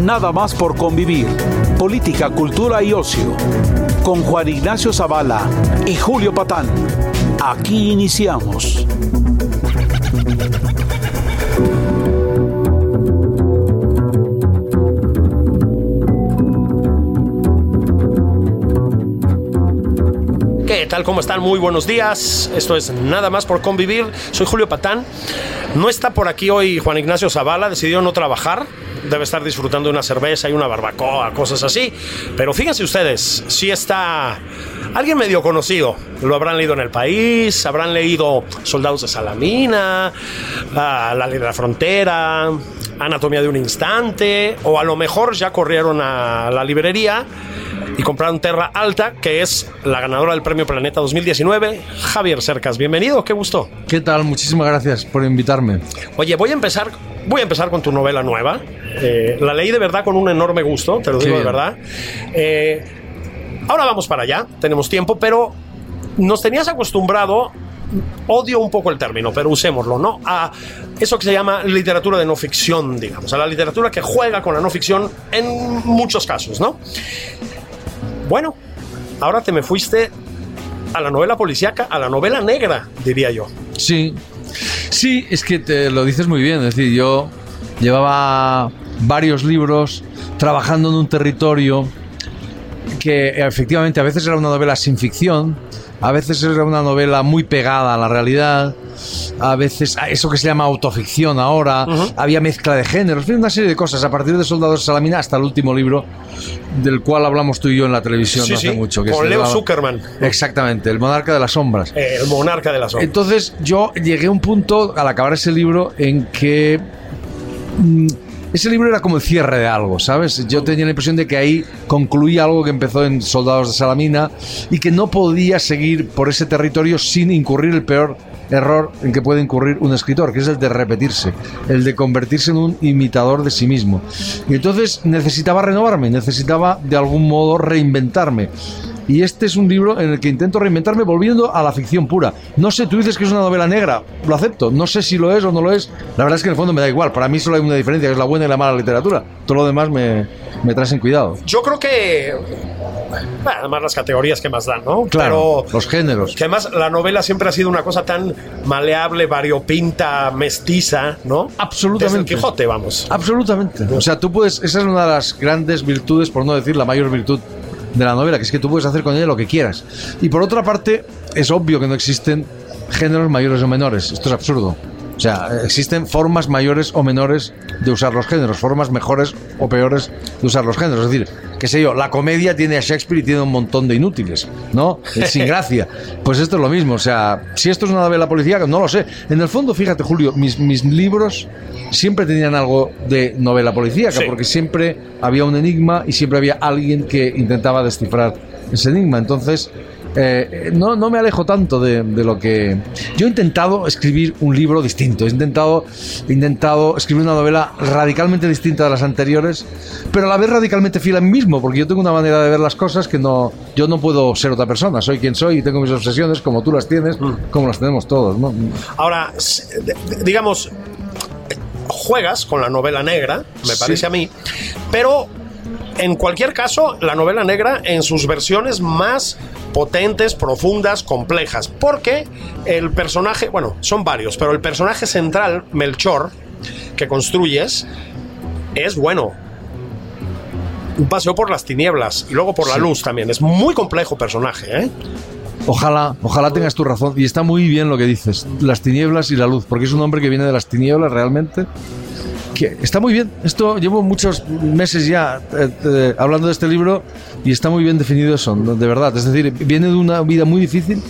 Nada más por convivir. Política, cultura y ocio. Con Juan Ignacio Zavala y Julio Patán. Aquí iniciamos. ¿Qué tal? ¿Cómo están? Muy buenos días. Esto es Nada más por convivir. Soy Julio Patán. No está por aquí hoy Juan Ignacio Zavala, decidió no trabajar. Debe estar disfrutando de una cerveza y una barbacoa, cosas así. Pero fíjense ustedes, sí está alguien medio conocido. Lo habrán leído en el país, habrán leído Soldados de Salamina, ah, La Ley de la Frontera, Anatomía de un Instante, o a lo mejor ya corrieron a la librería y compraron Terra Alta, que es la ganadora del Premio Planeta 2019, Javier Cercas. Bienvenido, qué gusto. ¿Qué tal? Muchísimas gracias por invitarme. Oye, voy a empezar, voy a empezar con tu novela nueva. Eh, la leí de verdad con un enorme gusto, te lo digo de verdad. Eh, ahora vamos para allá, tenemos tiempo, pero nos tenías acostumbrado, odio un poco el término, pero usémoslo, ¿no? A eso que se llama literatura de no ficción, digamos, a la literatura que juega con la no ficción en muchos casos, ¿no? Bueno, ahora te me fuiste a la novela policíaca, a la novela negra, diría yo. Sí, sí, es que te lo dices muy bien. Es decir, yo llevaba varios libros trabajando en un territorio que efectivamente a veces era una novela sin ficción, a veces era una novela muy pegada a la realidad, a veces eso que se llama autoficción ahora, había mezcla de géneros, una serie de cosas, a partir de Soldados de Salamina hasta el último libro del cual hablamos tú y yo en la televisión Sí, no hace sí, mucho. Que con Leo llamaba- Zuckerman. Exactamente, el monarca de las sombras. Eh, el monarca de la sombra. Entonces yo llegué a un punto al acabar ese libro en que mm, ese libro era como el cierre de algo, ¿sabes? Yo tenía la impresión de que ahí concluía algo que empezó en Soldados de Salamina y que no podía seguir por ese territorio sin incurrir el peor error en que puede incurrir un escritor, que es el de repetirse, el de convertirse en un imitador de sí mismo. Y entonces necesitaba renovarme, necesitaba de algún modo reinventarme. Y este es un libro en el que intento reinventarme volviendo a la ficción pura. No sé, tú dices que es una novela negra, lo acepto. No sé si lo es o no lo es. La verdad es que en el fondo me da igual. Para mí solo hay una diferencia, que es la buena y la mala literatura. Todo lo demás me, me trae sin cuidado. Yo creo que. Además, las categorías que más dan, ¿no? Claro, Pero los géneros. que además la novela siempre ha sido una cosa tan maleable, variopinta, mestiza, ¿no? Absolutamente. Desde el Quijote, vamos. Absolutamente. O sea, tú puedes. Esa es una de las grandes virtudes, por no decir la mayor virtud de la novela, que es que tú puedes hacer con ella lo que quieras. Y por otra parte, es obvio que no existen géneros mayores o menores. Esto es absurdo. O sea, existen formas mayores o menores de usar los géneros, formas mejores o peores de usar los géneros. Es decir, qué sé yo, la comedia tiene a Shakespeare y tiene un montón de inútiles, ¿no? Sin gracia. Pues esto es lo mismo. O sea, si esto es una novela policíaca, no lo sé. En el fondo, fíjate, Julio, mis, mis libros siempre tenían algo de novela policíaca, Sí. porque siempre había un enigma y siempre había alguien que intentaba descifrar ese enigma. Entonces, eh, no, no me alejo tanto de, de lo que... Yo he intentado escribir un libro distinto, he intentado, he intentado escribir una novela radicalmente distinta de las anteriores, pero a la vez radicalmente fiel a mí mismo, porque yo tengo una manera de ver las cosas que no... Yo no puedo ser otra persona, soy quien soy y tengo mis obsesiones como tú las tienes, como las tenemos todos, ¿no? Ahora, digamos, juegas con la novela negra, me Sí. parece a mí, pero en cualquier caso, la novela negra en sus versiones más potentes, profundas, complejas, porque el personaje, bueno, son varios, pero el personaje central, Melchor, que construyes, es bueno. Un paseo por las tinieblas y luego por la Sí. luz también. Es muy complejo personaje, ¿eh? Ojalá, ojalá tengas tu razón. Y está muy bien lo que dices, las tinieblas y la luz, porque es un hombre que viene de las tinieblas realmente, está muy bien. Esto llevo muchos meses ya eh, eh, hablando de este libro y está muy bien definido eso, de verdad. Es decir, viene de una vida muy difícil.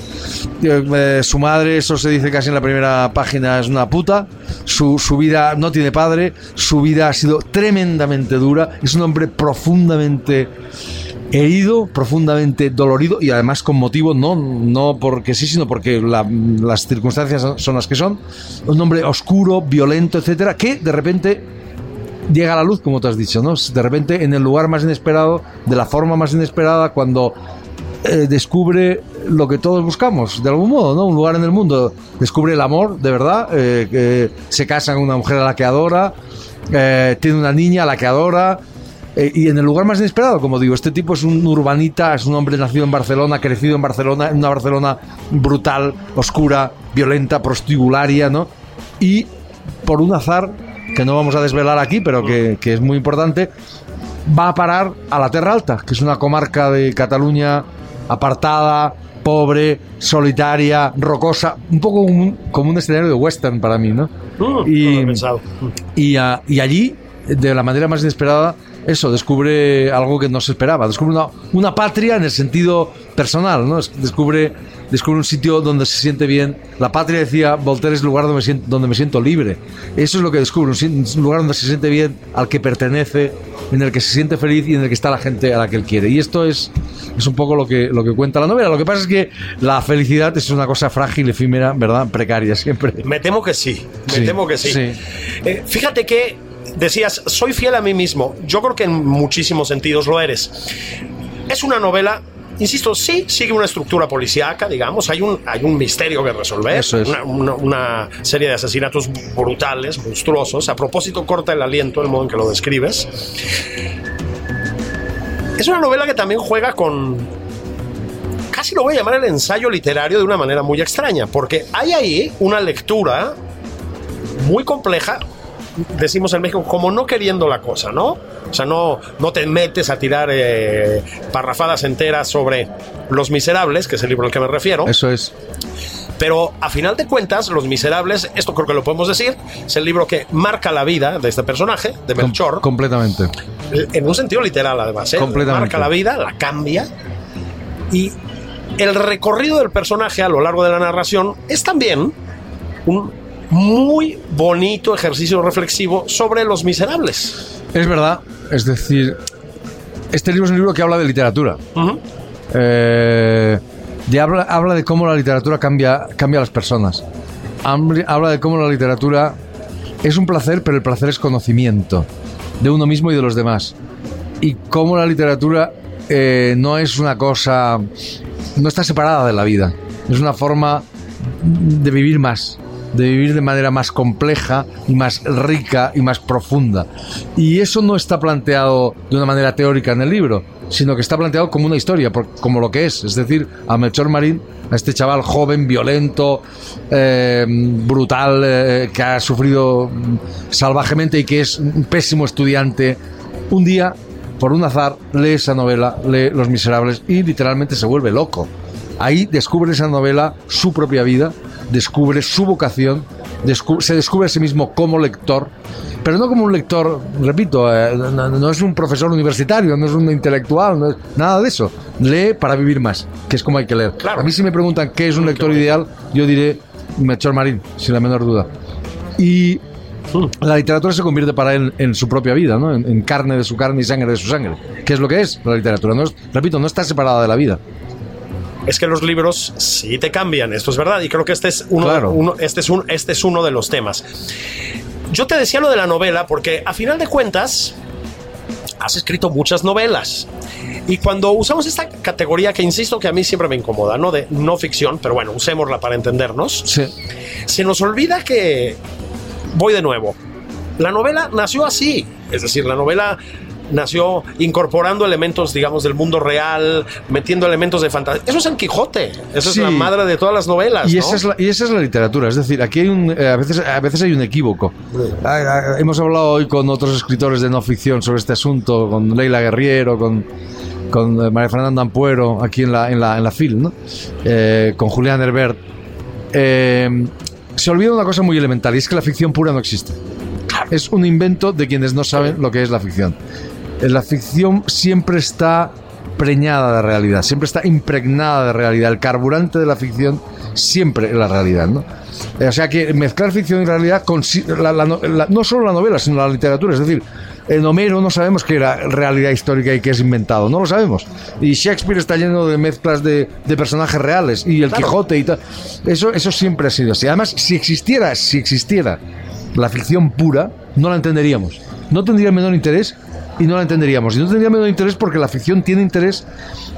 Eh, su madre, eso se dice casi en la primera página, es una puta. Su, su vida no tiene padre. Su vida ha sido tremendamente dura. Es un hombre profundamente herido, profundamente dolorido y además con motivo, no, no porque sí, sino porque la- las circunstancias son- las que son. Un hombre oscuro, violento, etcétera, que de repente llega a la luz, como te has dicho, ¿no? De repente en el lugar más inesperado, de la forma más inesperada, cuando eh, descubre lo que todos buscamos, de algún modo, ¿no? Un lugar en el mundo. Descubre el amor, de verdad, eh, se casa con una mujer a la que adora, eh, tiene una niña a la que adora. Eh, y en el lugar más inesperado, como digo, este tipo es un urbanita, es un hombre nacido en Barcelona, crecido en Barcelona, en una Barcelona brutal, oscura, violenta, prostibularia, ¿no? Y por un azar, que no vamos a desvelar aquí, pero que, que es muy importante, va a parar a la Terra Alta, que es una comarca de Cataluña apartada, pobre, solitaria, rocosa, un poco como un, como un escenario de western para mí, ¿no? No lo Y- pensado. Y, ah, y allí, de la manera más inesperada, eso, descubre algo que no se esperaba. Descubre una, una patria en el sentido personal, ¿no? Es- Descubre, descubre un sitio donde se siente bien. La patria, decía Voltaire, es el lugar donde me siento, donde me siento libre. Eso es lo que descubre, un, lugar donde se siente bien, al que pertenece, en el que se siente feliz y en el que está la gente a la que él quiere. Y esto es, es un poco lo que, lo que cuenta la novela. Lo que pasa es que la felicidad es una cosa frágil, efímera, ¿verdad? Precaria siempre. Me temo que sí, me Sí, temo que sí. sí. Eh, fíjate que decías, soy fiel a mí mismo. Yo creo que en muchísimos sentidos lo eres. Es una novela, insisto, sí, sigue una estructura policíaca, digamos. Hay un, hay un misterio que resolver. Eso es. Una, una- una serie de asesinatos brutales, monstruosos. A propósito, corta el aliento el modo en que lo describes. Es una novela que también juega con, casi lo voy a llamar el ensayo literario de una manera muy extraña, porque hay ahí una lectura muy compleja, decimos en México, como no queriendo la cosa, ¿no? O sea, no, no te metes a tirar eh, parrafadas enteras sobre Los Miserables, que es el libro al que me refiero, Eso es. pero a final de cuentas, Los Miserables, esto creo que lo podemos decir, es el libro que marca la vida de este personaje, de Com- Melchor, completamente. en un sentido literal además, ¿eh? Completamente. marca la vida, la cambia y el recorrido del personaje a lo largo de la narración es también un muy bonito ejercicio reflexivo sobre los miserables. Es verdad, es decir, este libro es un libro que habla de literatura. Ujú. Eh, de habla, habla de cómo la literatura cambia, cambia a las personas. Habla de cómo la literatura es un placer, pero el placer es conocimiento de uno mismo y de los demás. Y cómo la literatura eh, no es una cosa, no está separada de la vida. Es una forma de vivir más, de vivir de manera más compleja y más rica y más profunda. Y eso no está planteado de una manera teórica en el libro, sino que está planteado como una historia, como lo que es. Es decir, a Melchor Marín, a este chaval joven, violento, eh, brutal, eh, que ha sufrido salvajemente y que es un pésimo estudiante, un día, por un azar, lee esa novela, lee Los Miserables y literalmente se vuelve loco. Ahí descubre esa novela su propia vida, descubre su vocación, se descubre a sí mismo como lector, pero no como un lector, repito, eh, no, no es un profesor universitario, no es un intelectual, no es nada de eso. Lee para vivir más, que es como hay que leer. Claro. A mí si me preguntan qué es un lector ideal, yo diré Melchor Marín, sin la menor duda. Y la literatura se convierte para él en su propia vida, ¿no? En, en carne de su carne y sangre de su sangre. ¿Qué es lo que es la literatura? No es- repito, no está separada de la vida. Es que los libros sí te cambian, esto es verdad, y creo que este es uno, Claro. uno- este, es un, este es uno de los temas. Yo te decía lo de la novela porque a final de cuentas has escrito muchas novelas. Y cuando usamos esta categoría que insisto que a mí siempre me incomoda, ¿no? De no ficción, pero bueno, usémosla para entendernos. Sí. se nos olvida que voy de nuevo. La novela nació así, es decir, la novela nació incorporando elementos, digamos, del mundo real, metiendo elementos de fantasía. Eso es el Quijote, Sí. es la madre de todas las novelas. Y ¿no? esa, es la, y esa es la literatura, es decir, aquí hay un, eh, a, veces, a veces hay un equívoco. Ah, ah, Hemos hablado hoy con otros escritores de no ficción sobre este asunto, con Leila Guerriero, con, con eh, María Fernanda Ampuero, aquí en la, en la, en la FIL, ¿no? Eh, con Julián Herbert. Eh, se olvida una cosa muy elemental, y es que la ficción pura no existe. Es un invento de quienes no saben lo que es la ficción. La ficción siempre está preñada de realidad, siempre está impregnada de realidad. El carburante de la ficción siempre es la realidad, ¿no? Eh, O sea que mezclar ficción y realidad, consi- la- la no la- no solo la novela, sino la literatura, es decir, en Homero no sabemos que era realidad histórica y que es inventado, no lo sabemos. Y Shakespeare está lleno de mezclas de, de personajes reales, y el Quijote y tal. Eso, eso siempre ha sido así. Además, si existiera, si existiera la ficción pura, no la entenderíamos. No tendría el menor interés y no la entenderíamos. Y no tendría el menor interés porque la ficción tiene interés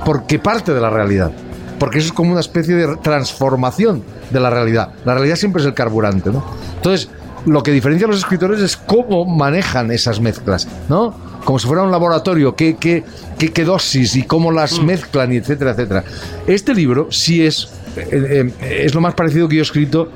porque parte de la realidad. Porque eso es como una especie de transformación de la realidad. La realidad siempre es el carburante, ¿no? Entonces, lo que diferencia a los escritores es cómo manejan esas mezclas, ¿no? Como si fuera un laboratorio, qué, qué, qué, qué dosis y cómo las mezclan, y etcétera, etcétera. Este libro sí es, eh, eh, es lo más parecido que yo he escrito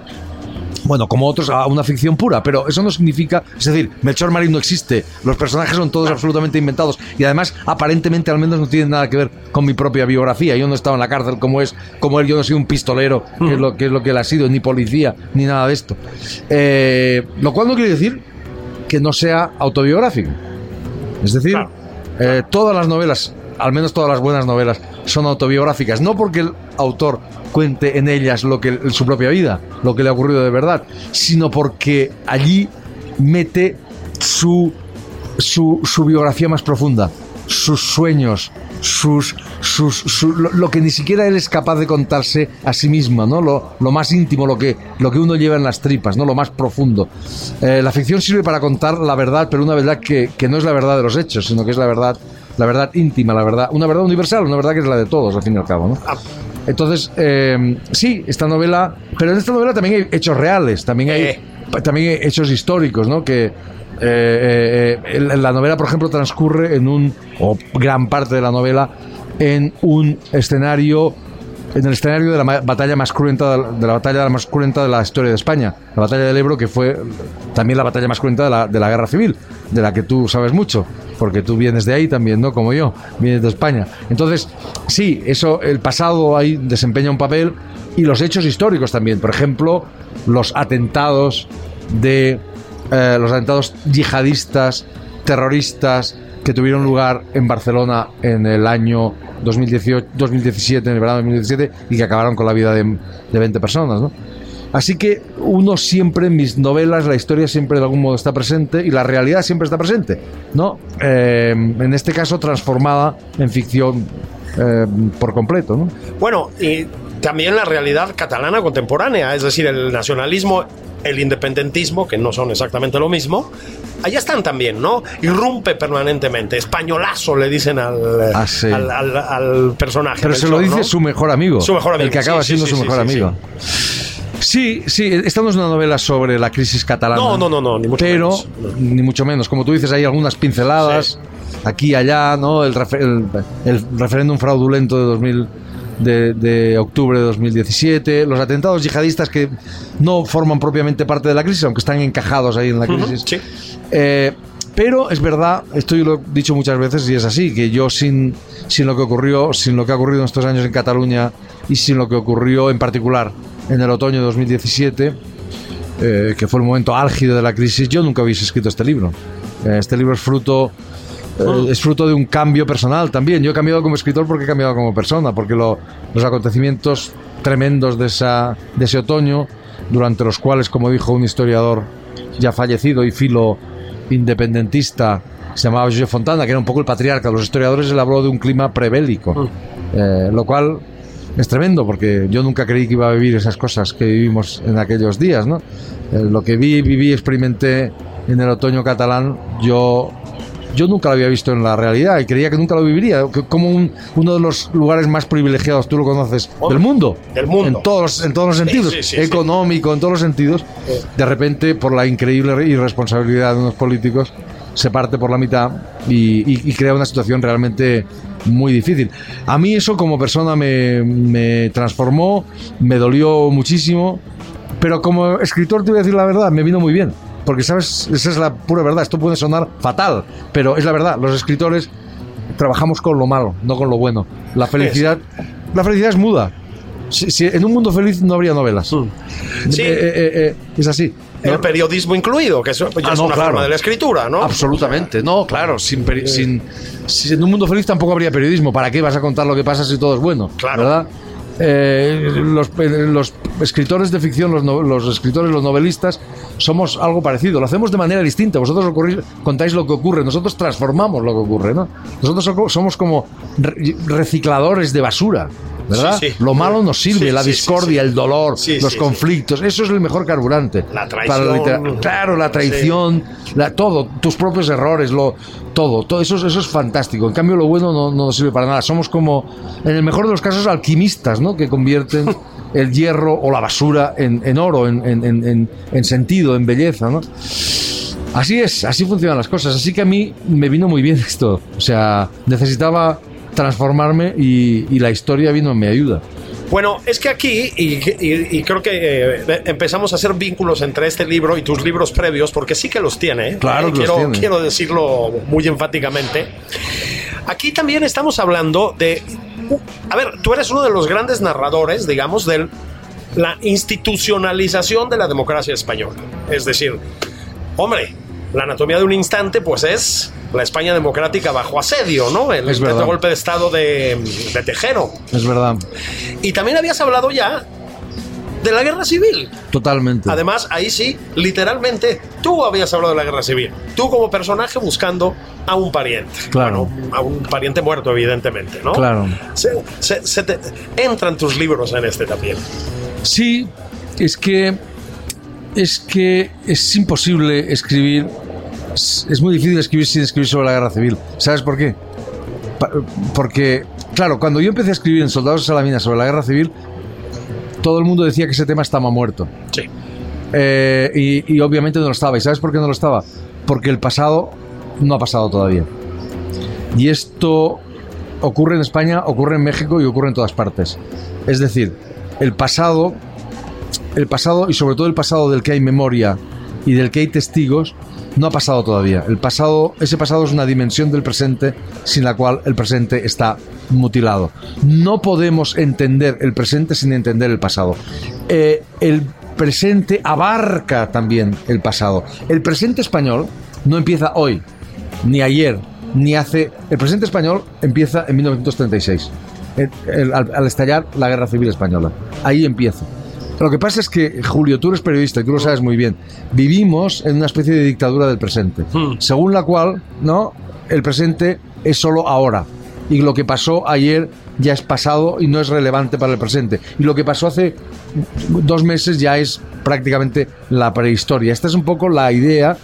bueno, como otros, a una ficción pura, pero eso no significa, es decir, Melchor Marín no existe, los personajes son todos absolutamente inventados y además aparentemente al menos no tienen nada que ver con mi propia biografía. Yo no he estado en la cárcel como es, como él, yo no soy un pistolero, que es lo que es lo que él ha sido, ni policía, ni nada de esto. Eh, lo cual no quiere decir que no sea autobiográfico. Es decir, Claro. eh, todas las novelas, al menos todas las buenas novelas, son autobiográficas. No porque el autor cuente en ellas lo que su propia vida, lo que le ha ocurrido de verdad, sino porque allí mete su, su, su biografía más profunda, sus sueños, sus, sus, su- lo, que ni siquiera él es capaz de contarse a sí mismo, ¿no? Lo, lo más íntimo, lo que, lo que uno lleva en las tripas, ¿no? Lo más profundo. Eh, la ficción sirve para contar la verdad, pero una verdad que, que no es la verdad de los hechos, sino que es la verdad, la verdad íntima, la verdad, una verdad universal, una verdad que es la de todos, al fin y al cabo, ¿no? Entonces, eh, sí, esta novela, pero en esta novela también hay hechos reales, también hay, Eh. también hay hechos históricos, ¿no? Que eh, eh, eh, la novela, por ejemplo, transcurre en un, o gran parte de la novela, en un escenario, en el escenario de la batalla más cruenta, de la- batalla más cruenta de la historia de España, la batalla del Ebro, que fue también la batalla más cruenta de la, de la guerra civil, de la que tú sabes mucho, porque tú vienes de ahí también, ¿no? Como yo, vienes de España. Entonces, sí, eso, el pasado ahí desempeña un papel y los hechos históricos también. Por ejemplo, los atentados de eh, los atentados yihadistas, terroristas que tuvieron lugar en Barcelona en el año 2018, 2017, en el verano de 2017, y que acabaron con la vida de, de 20 personas, ¿no? Así que uno siempre en mis novelas, la historia siempre de algún modo está presente y la realidad siempre está presente, ¿no? Eh, en este caso transformada en ficción eh, por completo, ¿no? Bueno, y también la realidad catalana contemporánea, es decir, el nacionalismo, el independentismo, que no son exactamente lo mismo, allá están también, ¿no? Irrumpe permanentemente, españolazo le dicen al, Ah, sí. al, al- al personaje. Pero se lo dice ¿no? su mejor amigo. Su mejor amigo, El que acaba sí, siendo sí, su mejor amigo. Sí, sí, esta no es una novela sobre la crisis catalana. No, no, no, no, ni mucho pero, menos, no. ni mucho menos. Como tú dices, hay algunas pinceladas, aquí y allá, ¿no? El, refer- el- el referéndum fraudulento de 2000 de, de octubre de 2017, los atentados yihadistas que no forman propiamente parte de la crisis, aunque están encajados ahí en la crisis. sí. Eh, pero es verdad, esto yo lo he dicho muchas veces y es así, que yo sin, sin lo que ocurrió, sin lo que ha ocurrido en estos años en Cataluña y sin lo que ocurrió en particular en el otoño de 2017, eh, que fue el momento álgido de la crisis, yo nunca hubiese escrito este libro. Eh, este libro es fruto eh, es fruto de un cambio personal también. Yo he cambiado como escritor porque he cambiado como persona, porque lo- los acontecimientos tremendos de, esa, de ese otoño, durante los cuales, como dijo un historiador ya fallecido y filo independentista, se llamaba José Fontana, que era un poco el patriarca de los historiadores, él habló de un clima prebélico, Eh, lo cual es tremendo porque yo nunca creí que iba a vivir esas cosas que vivimos en aquellos días, ¿no? Eh, lo que vi, viví, experimenté en el otoño catalán, yo yo nunca lo había visto en la realidad y creía que nunca lo viviría, como un- uno de los lugares más privilegiados, tú lo conoces, del mundo. Del mundo. En todos, los- en todos los sentidos, sí, sí, sí. económico, en todos los sentidos. De repente, por la increíble irresponsabilidad de unos políticos, se parte por la mitad y, y- y crea una situación realmente muy difícil. A mí eso como persona me, me transformó, me dolió muchísimo, pero como escritor te voy a decir la verdad, me vino muy bien. Porque, ¿sabes? Esa es la pura verdad. Esto puede sonar fatal, pero es la verdad. Los escritores trabajamos con lo malo, no con lo bueno. La felicidad, la felicidad es muda. Si, si en un mundo feliz no habría novelas. Mm. Sí. Eh, eh, eh, es así. El periodismo incluido, que eso ya Ah, es no, una claro. forma de la escritura, ¿no? Absolutamente, no, claro, sin, sin, si en un mundo feliz tampoco habría periodismo. ¿Para qué vas a contar lo que pasa si todo es bueno? Claro. ¿Verdad? Eh, los, eh, los escritores de ficción, los, no- los escritores, los novelistas, somos algo parecido. Lo hacemos de manera distinta. Vosotros ocurrís- contáis lo que ocurre, nosotros transformamos lo que ocurre, ¿no? Nosotros somos como re- recicladores de basura. ¿Verdad? Sí, sí. Lo malo nos sirve, Sí, la discordia, el dolor, los conflictos. Eso es el mejor carburante. La para traición. Claro, la traición, la- todo, tus propios errores, lo, todo, todo eso, es- eso es fantástico. En cambio, lo bueno no, no nos sirve para nada. Somos como, en el mejor de los casos, alquimistas, ¿no? Que convierten el hierro o la basura en, en oro, en, en- en- en- en sentido, en belleza, ¿no? Así es, así funcionan las cosas. Así que a mí me vino muy bien esto. O sea, necesitaba transformarme y, y la historia vino en mi ayuda. Bueno, es que aquí, y, y- y creo que eh, empezamos a hacer vínculos entre este libro y tus libros previos, porque sí que los tiene. ¿eh? Claro que los tiene. quiero decirlo muy enfáticamente. Aquí también estamos hablando de. A ver, tú eres uno de los grandes narradores, digamos, de la institucionalización de la democracia española. Es decir, hombre, la anatomía de un instante, pues es la España democrática bajo asedio, ¿no? El Es golpe de Estado de, de Tejero. Es verdad, Y también habías hablado ya de la guerra civil. totalmente. Además, ahí sí, literalmente, tú habías hablado de la guerra civil. Tú como personaje buscando a un pariente. Claro. Bueno, a un pariente muerto, evidentemente, ¿no? Claro. Se, se- se te- entran tus libros en este también. Sí, es que es que es imposible escribir. Es, es muy difícil escribir sin escribir sobre la guerra civil. ¿Sabes por qué? Pa- porque, claro, cuando yo empecé a escribir en Soldados de Salamina sobre la guerra civil, todo el mundo decía que ese tema estaba muerto. Sí. Eh, y, y obviamente no lo estaba. ¿Y sabes por qué no lo estaba? Porque el pasado no ha pasado todavía. Y esto ocurre en España, ocurre en México y ocurre en todas partes. Es decir, el pasado, el pasado y sobre todo el pasado del que hay memoria y del que hay testigos, no ha pasado todavía. El pasado, ese pasado es una dimensión del presente sin la cual el presente está mutilado. No podemos entender el presente sin entender el pasado. Eh, el presente abarca también el pasado. El presente español no empieza hoy, ni ayer, ni hace. El presente español empieza en 1936, el- el- al, al estallar la guerra civil española. Ahí empieza. Lo que pasa es que, Julio, tú eres periodista y tú lo sabes muy bien. Vivimos en una especie de dictadura del presente, según la cual, ¿no? El presente es solo ahora. Y lo que pasó ayer ya es pasado y no es relevante para el presente. Y lo que pasó hace dos meses ya es prácticamente la prehistoria. Esta es un poco la idea,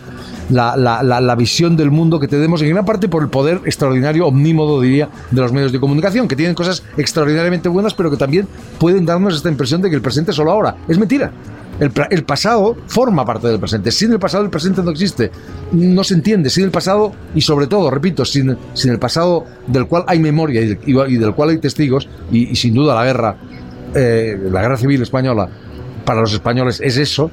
la, la- la- visión del mundo que tenemos, en gran parte por el poder extraordinario, omnímodo, diría, de los medios de comunicación, que tienen cosas extraordinariamente buenas, pero que también pueden darnos esta impresión de que el presente es solo ahora. Es mentira. El, el pasado forma parte del presente. Sin el pasado, el presente no existe. No se entiende. Sin el pasado, y sobre todo, repito, sin, sin el pasado del cual hay memoria y del, cual hay testigos, y, y sin duda la guerra, eh, la guerra civil española, para los españoles es eso.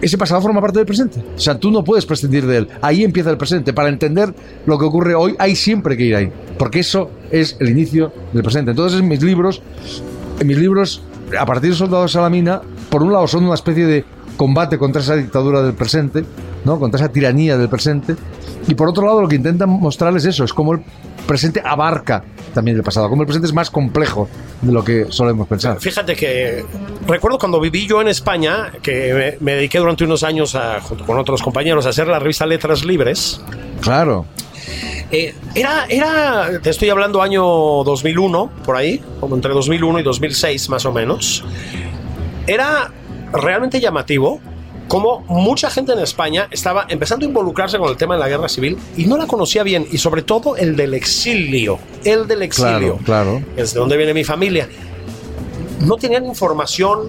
Ese pasado forma parte del presente. O sea, tú no puedes prescindir de él. Ahí empieza el presente. Para entender lo que ocurre hoy, hay siempre que ir ahí. Porque eso es el inicio del presente. Entonces, en mis libros, en mis libros, a partir de Soldados de Salamina, por un lado son una especie de combate contra esa dictadura del presente, ¿no? contra esa tiranía del presente, y por otro lado lo que intentan mostrar es eso, es como el presente abarca también el pasado, como el presente es más complejo de lo que solemos pensar. Fíjate que recuerdo cuando viví yo en España, que me, me dediqué durante unos años, a, junto con otros compañeros, a hacer la revista Letras Libres. Claro, Eh, era, era, te estoy hablando año 2001, por ahí, como entre 2001 y 2006 más o menos. Era realmente llamativo cómo mucha gente en España estaba empezando a involucrarse con el tema de la guerra civil y no la conocía bien, y sobre todo el del exilio, el del exilio, claro, claro. es de donde viene mi familia. No tenían información,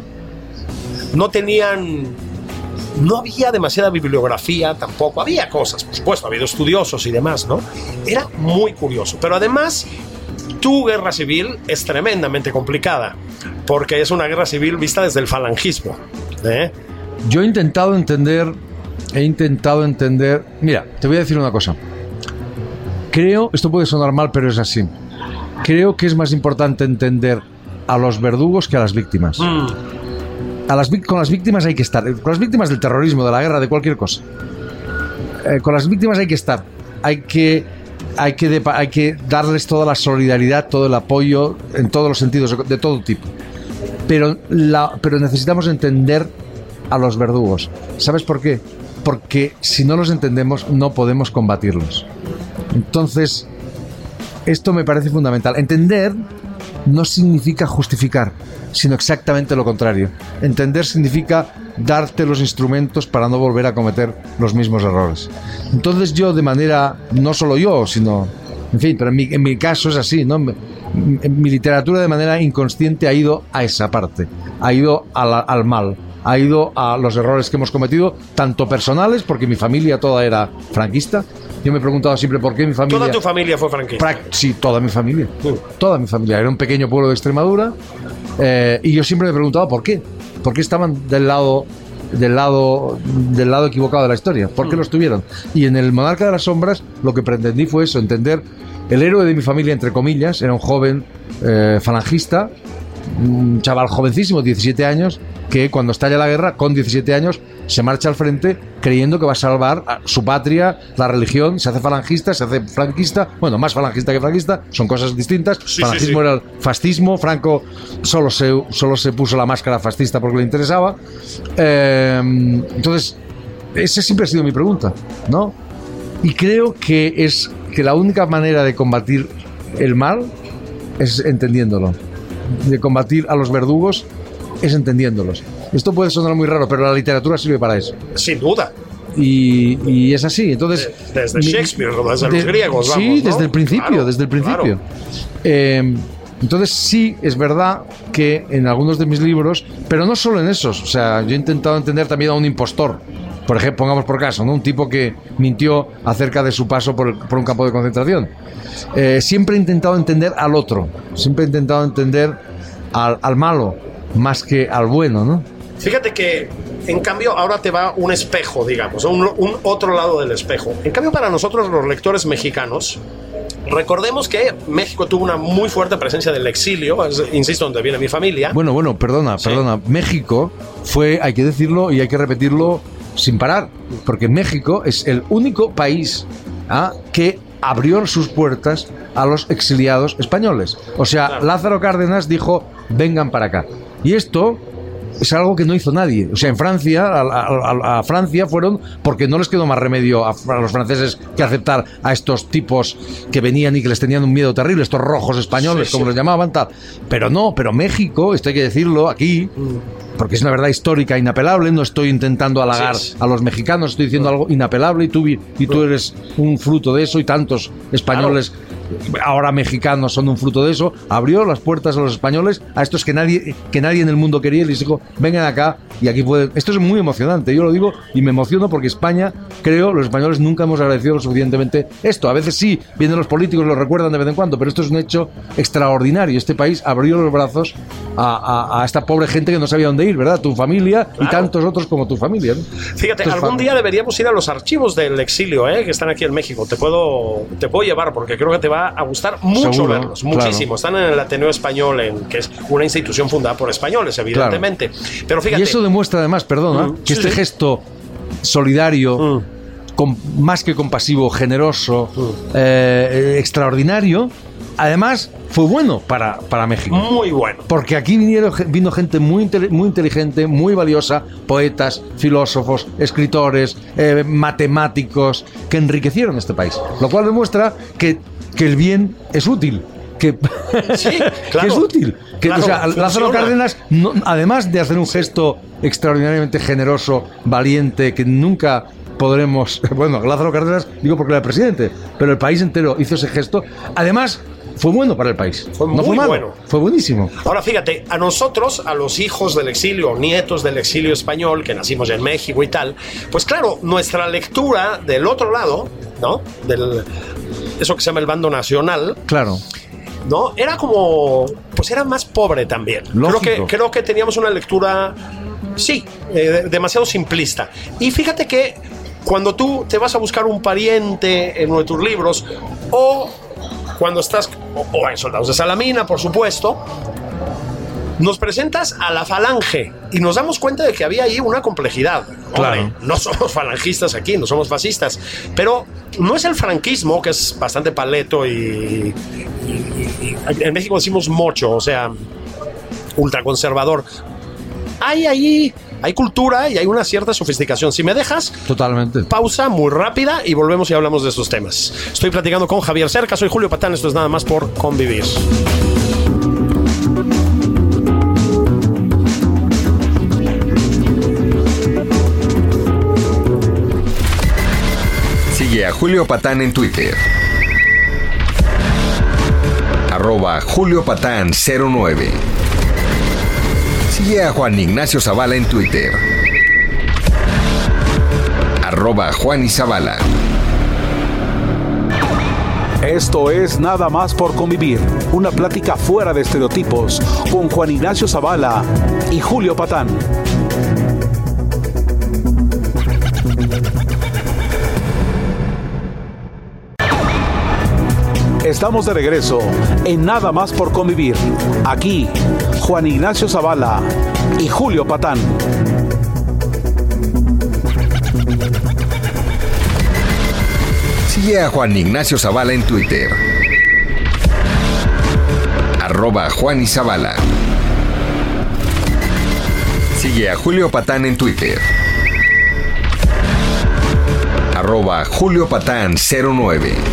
no tenían no había demasiada bibliografía tampoco. Había cosas, por supuesto, ha habido estudiosos y demás, ¿no? Era muy curioso. Pero además, tu guerra civil es tremendamente complicada, porque es una guerra civil vista desde el falangismo. ¿eh? Yo he intentado entender, he intentado entender. Mira, te voy a decir una cosa. Creo, esto puede sonar mal, pero es así. Creo que es más importante entender a los verdugos que a las víctimas. Mm. A las, vic- con las víctimas hay que estar. Con las víctimas del terrorismo, de la guerra, de cualquier cosa. Eh, con las víctimas hay que estar. Hay que, hay, que hay que darles toda la solidaridad, todo el apoyo, en todos los sentidos, de todo tipo. Pero, pero necesitamos entender a los verdugos. ¿Sabes por qué? Porque si no los entendemos, no podemos combatirlos. Entonces, esto me parece fundamental. Entender no significa justificar, sino exactamente lo contrario. Entender significa darte los instrumentos para no volver a cometer los mismos errores. Entonces yo de manera, no solo yo, sino, en fin, pero en mi, caso es así, ¿no? Mi, literatura de manera inconsciente ha ido a esa parte, ha ido al mal, ha ido a los errores que hemos cometido, tanto personales, porque mi familia toda era franquista. Yo me he preguntado siempre por qué mi familia... Toda tu familia fue franquista. Sí, toda mi familia. Toda mi familia. Era un pequeño pueblo de Extremadura eh, y yo siempre me he preguntado por qué. ¿Por qué estaban del lado del lado del lado equivocado de la historia? ¿Por qué lo estuvieron? Y en el Monarca de las Sombras lo que pretendí fue eso, entender el héroe de mi familia, entre comillas, era un joven eh, falangista, un chaval jovencísimo, 17 años, que cuando estalla la guerra, con 17 años, se marcha al frente creyendo que va a salvar a su patria, la religión, se hace falangista, se hace franquista, bueno, más falangista que franquista, son cosas distintas. sí, Falangismo sí. era el fascismo, Franco solo se, solo se puso la máscara fascista porque le interesaba. Eh, entonces, esa siempre ha sido mi pregunta, ¿no? Y creo que es que la única manera de combatir el mal es entendiéndolo. De combatir a los verdugos es entendiéndolos. Esto puede sonar muy raro, pero la literatura sirve para eso. Sin duda. Y, y es así. Entonces, Desde Shakespeare, desde los griegos, Sí, vamos, ¿no? desde el principio, Claro, desde el claro. principio. Eh, entonces sí, es verdad que en algunos de mis libros, pero no solo en esos, o sea, yo he intentado entender también a un impostor. Por ejemplo, pongamos por caso, ¿no? un tipo que mintió acerca de su paso por, el- por un campo de concentración. Eh, siempre he intentado entender al otro, siempre he intentado entender al, al malo más que al bueno, ¿no? Fíjate que, en cambio, ahora te va un espejo, digamos, un, un otro lado del espejo. En cambio, para nosotros, los lectores mexicanos, recordemos que México tuvo una muy fuerte presencia del exilio, es- insisto, donde viene mi familia. Bueno, bueno, perdona, perdona. México fue, hay que decirlo y hay que repetirlo sin parar, porque México es el único país ¿ah? que abrió sus puertas a los exiliados españoles. O sea. Lázaro Cárdenas dijo, vengan para acá. Y esto es algo que no hizo nadie. O sea, en Francia, a, a- Francia fueron porque no les quedó más remedio a, a los franceses que aceptar a estos tipos que venían y que les tenían un miedo terrible, estos rojos españoles, Sí, como sí. los llamaban, tal. Pero no, pero México, esto hay que decirlo aquí, porque es una verdad histórica inapelable, no estoy intentando halagar Sí, a los mexicanos, estoy diciendo algo inapelable y tú, y tú eres un fruto de eso y tantos españoles ahora mexicanos son un fruto de eso, abrió las puertas a los españoles, a estos que nadie, que nadie en el mundo quería y les dijo, vengan acá y aquí pueden... Esto es muy emocionante, yo lo digo y me emociono porque España, creo, los españoles nunca hemos agradecido lo suficientemente esto. A veces sí, vienen los políticos, lo recuerdan de vez en cuando, pero esto es un hecho extraordinario. Este país abrió los brazos a, a- a esta pobre gente que no sabía dónde ir, ¿verdad? Tu familia y Claro. tantos otros como tu familia. ¿no? Fíjate, Entonces, algún día deberíamos ir a los archivos del exilio, ¿eh? que están aquí en México. Te puedo, te puedo llevar porque creo que te va a gustar mucho Seguro, verlos, claro. muchísimo. Están en el Ateneo Español, en, que es una institución fundada por españoles, evidentemente. Pero fíjate, Y eso demuestra además, perdona, Mm, que sí, este sí. gesto solidario, Mm. com- más que compasivo, generoso, Mm. eh, extraordinario, además fue bueno para, para México. muy bueno. Porque aquí vinieron, vino gente muy, muy inteligente, muy valiosa, poetas, filósofos, escritores, eh, matemáticos, que enriquecieron este país. Lo cual demuestra que, que el bien es útil. Que, Sí, que claro. es útil. Que, Claro, o sea, Lázaro. Cárdenas, no- además de hacer un gesto extraordinariamente generoso, valiente, que nunca podremos. Bueno, Lázaro Cárdenas, digo porque era presidente, pero el país entero hizo ese gesto. Además, fue bueno para el país. Fue no muy fue malo, bueno. fue buenísimo. Ahora fíjate, a nosotros, a los hijos del exilio, nietos del exilio español, que nacimos ya en México y tal, pues claro, nuestra lectura del otro lado, ¿no? Del eso que se llama el bando nacional, Claro. ¿no? Era como, pues era más pobre también. Creo que, creo que teníamos una lectura, sí, eh, demasiado simplista. Y fíjate que cuando tú te vas a buscar un pariente en uno de tus libros, o cuando estás, o, o en Soldados de Salamina, por supuesto, nos presentas a la falange y nos damos cuenta de que había ahí una complejidad. Hombre, Claro. no somos falangistas aquí, no somos fascistas, pero no es el franquismo, que es bastante paleto y, y- y- y- en México decimos mocho, o sea, ultraconservador. Hay ahí, hay cultura y hay una cierta sofisticación. Si me dejas, Totalmente. pausa muy rápida y volvemos y hablamos de estos temas. Estoy platicando con Javier Cerca, soy Julio Patán, esto es nada más por convivir. Sigue a Julio Patán en Twitter. Arroba Julio Patán 09. Sigue a Juan Ignacio Zavala en Twitter. Arroba Juan. Esto es Nada más por convivir, una plática fuera de estereotipos con Juan Ignacio Zavala y Julio Patán. Estamos de regreso en Nada más por convivir. Aquí, Juan Ignacio Zavala y Julio Patán. Sigue a Juan Ignacio Zavala en Twitter. Arroba Juan y. Sigue a Julio Patán en Twitter. Arroba Julio Patán 09.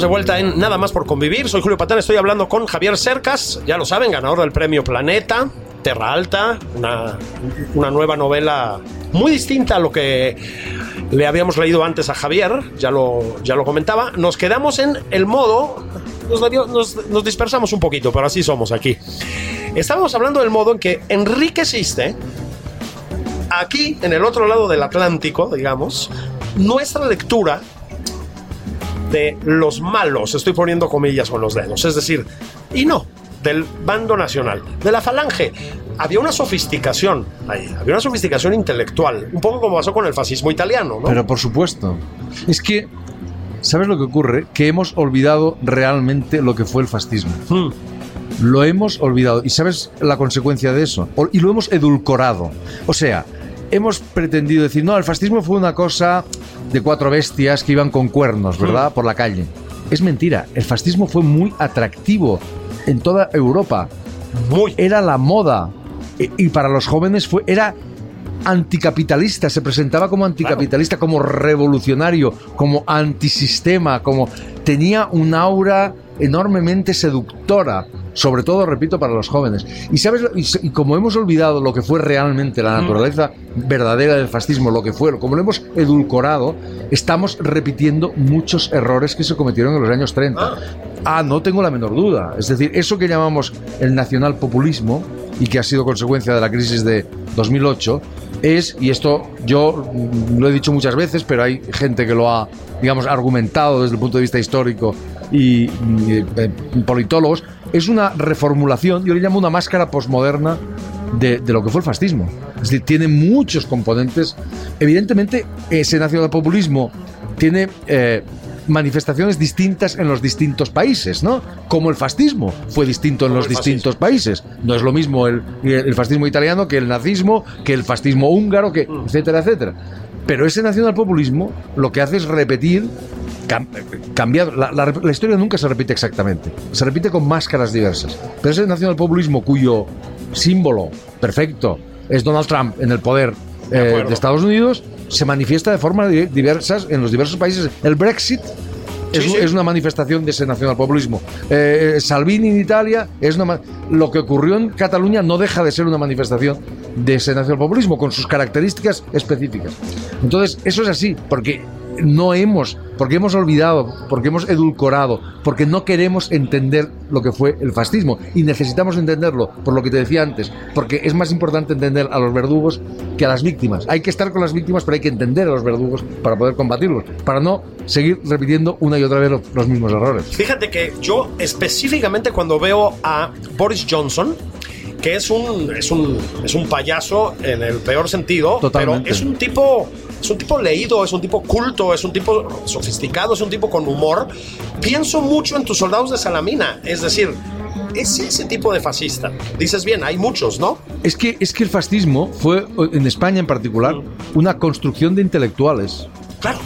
De vuelta en Nada más por convivir. Soy Julio Patán, estoy hablando con Javier Cercas, ya lo saben, ganador del premio Planeta, Terra Alta, una, una nueva novela muy distinta a lo que le habíamos leído antes a Javier, ya lo, ya lo comentaba. Nos quedamos en el modo, nos, nos- dispersamos un poquito, pero así somos aquí. Estábamos hablando del modo en que enriqueciste aquí, en el otro lado del Atlántico, digamos, nuestra lectura de los malos, estoy poniendo comillas con los dedos, es decir, y no, del bando nacional, de la falange. Había una sofisticación ahí, había una sofisticación intelectual, un poco como pasó con el fascismo italiano, ¿no? Pero por supuesto. Es que, ¿sabes lo que ocurre? Que hemos olvidado realmente lo que fue el fascismo. Hmm. Lo hemos olvidado. ¿Y sabes la consecuencia de eso? Y lo hemos edulcorado. O sea, hemos pretendido decir, no, el fascismo fue una cosa de cuatro bestias que iban con cuernos, ¿verdad? Por la calle. Es mentira. El fascismo fue muy atractivo en toda Europa. Muy. Era la moda. E- Y para los jóvenes fue, era anticapitalista, se presentaba como anticapitalista, como revolucionario, como antisistema, como tenía un aura enormemente seductora, sobre todo, repito, para los jóvenes. Y sabes, y, como hemos olvidado lo que fue realmente la naturaleza verdadera del fascismo, lo que fue, como lo hemos edulcorado, estamos repitiendo muchos errores que se cometieron en los años 30. Ah, no tengo la menor duda. Es decir, eso que llamamos el nacionalpopulismo y que ha sido consecuencia de la crisis de 2008 es, y esto yo lo he dicho muchas veces, pero hay gente que lo ha, digamos, argumentado desde el punto de vista histórico y, eh, politólogos, es una reformulación, yo le llamo una máscara posmoderna de, de lo que fue el fascismo. Es decir, tiene muchos componentes. Evidentemente, ese nacionalpopulismo tiene eh, manifestaciones distintas en los distintos países, ¿no? Como el fascismo fue distinto en Como los distintos países. No es lo mismo el, el fascismo italiano que el nazismo, que el fascismo húngaro, que etcétera, etcétera. Pero ese nacionalpopulismo lo que hace es repetir cam- cambiado. La, la- la historia nunca se repite exactamente. Se repite con máscaras diversas. Pero ese nacionalpopulismo cuyo símbolo perfecto es Donald Trump en el poder eh, de, acuerdo. Estados Unidos se manifiesta de formas di- diversas en los diversos países. El Brexit es, Sí, sí. es una manifestación de ese nacionalpopulismo. Eh, Salvini en Italia es una lo que ocurrió en Cataluña no deja de ser una manifestación de ese nacionalpopulismo con sus características específicas. Entonces, eso es así, porque no hemos, porque hemos olvidado, porque hemos edulcorado, porque no queremos entender lo que fue el fascismo y necesitamos entenderlo, por lo que te decía antes, porque es más importante entender a los verdugos que a las víctimas. Hay que estar con las víctimas, pero hay que entender a los verdugos para poder combatirlos, para no seguir repitiendo una y otra vez lo- los mismos errores. Fíjate que yo específicamente cuando veo a Boris Johnson que es un, es un, es un payaso en el peor sentido, Totalmente. pero es un tipo, es un tipo leído, es un tipo culto, es un tipo sofisticado, es un tipo con humor. Pienso mucho en tus soldados de Salamina, es decir, es ese tipo de fascista. Dices bien, hay muchos, ¿no? Es que, es que el fascismo fue, en España en particular, una construcción de intelectuales. Claro.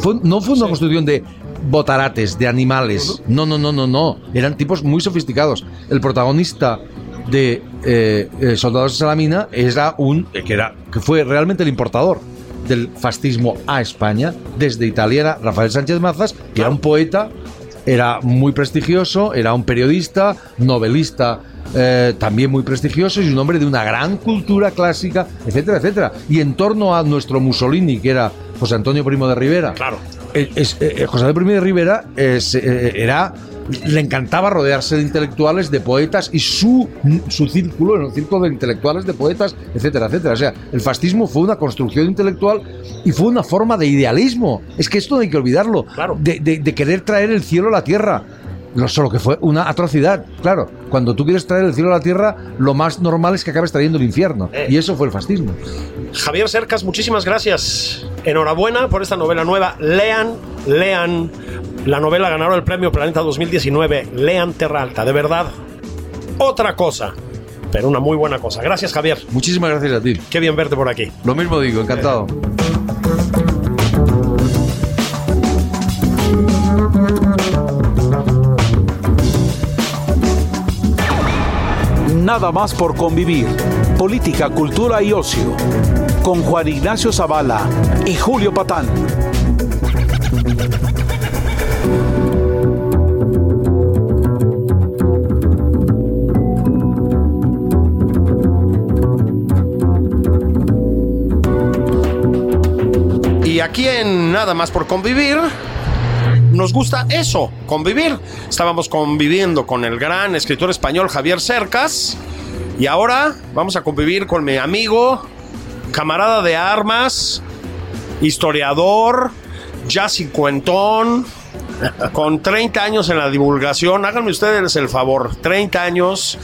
Fue- no fue una construcción de botarates, de animales. No, no, no, no, no. Eran tipos muy sofisticados. El protagonista de eh, Soldados de Salamina era un eh, que era que fue realmente el importador del fascismo a España desde Italia era Rafael Sánchez Mazas, que era un poeta, era muy prestigioso, era un periodista, novelista eh, también muy prestigioso y un hombre de una gran cultura clásica, etcétera, etcétera. Y en torno a nuestro Mussolini, que era José Antonio Primo de Rivera, Claro. eh, José Antonio Primo de Rivera era le encantaba rodearse de intelectuales, de poetas y su, su círculo, en el círculo de intelectuales, de poetas, etcétera, etcétera. O sea, el fascismo fue una construcción intelectual y fue una forma de idealismo. Es que esto no hay que olvidarlo. Claro. De, de- de querer traer el cielo a la tierra. No solo que fue una atrocidad. Claro, cuando tú quieres traer el cielo a la tierra, lo más normal es que acabes trayendo el infierno. Eh. Y eso fue el fascismo. Javier Cercas, muchísimas gracias. Enhorabuena por esta novela nueva. Lean, lean la novela ganadora del Premio Planeta 2019. Lean Terra Alta, de verdad. Otra cosa, pero una muy buena cosa. Gracias, Javier. Muchísimas gracias a ti. Qué bien verte por aquí. Lo mismo digo, encantado. Nada más por convivir. Política, cultura y ocio. Con Juan Ignacio Zavala y Julio Patán. Y aquí en Nada más por convivir, nos gusta eso, convivir. Estábamos conviviendo con el gran escritor español Javier Cercas y ahora vamos a convivir con mi amigo, camarada de armas, historiador, ya cincuentón, con 30 años en la divulgación. Háganme ustedes el favor, 30 años.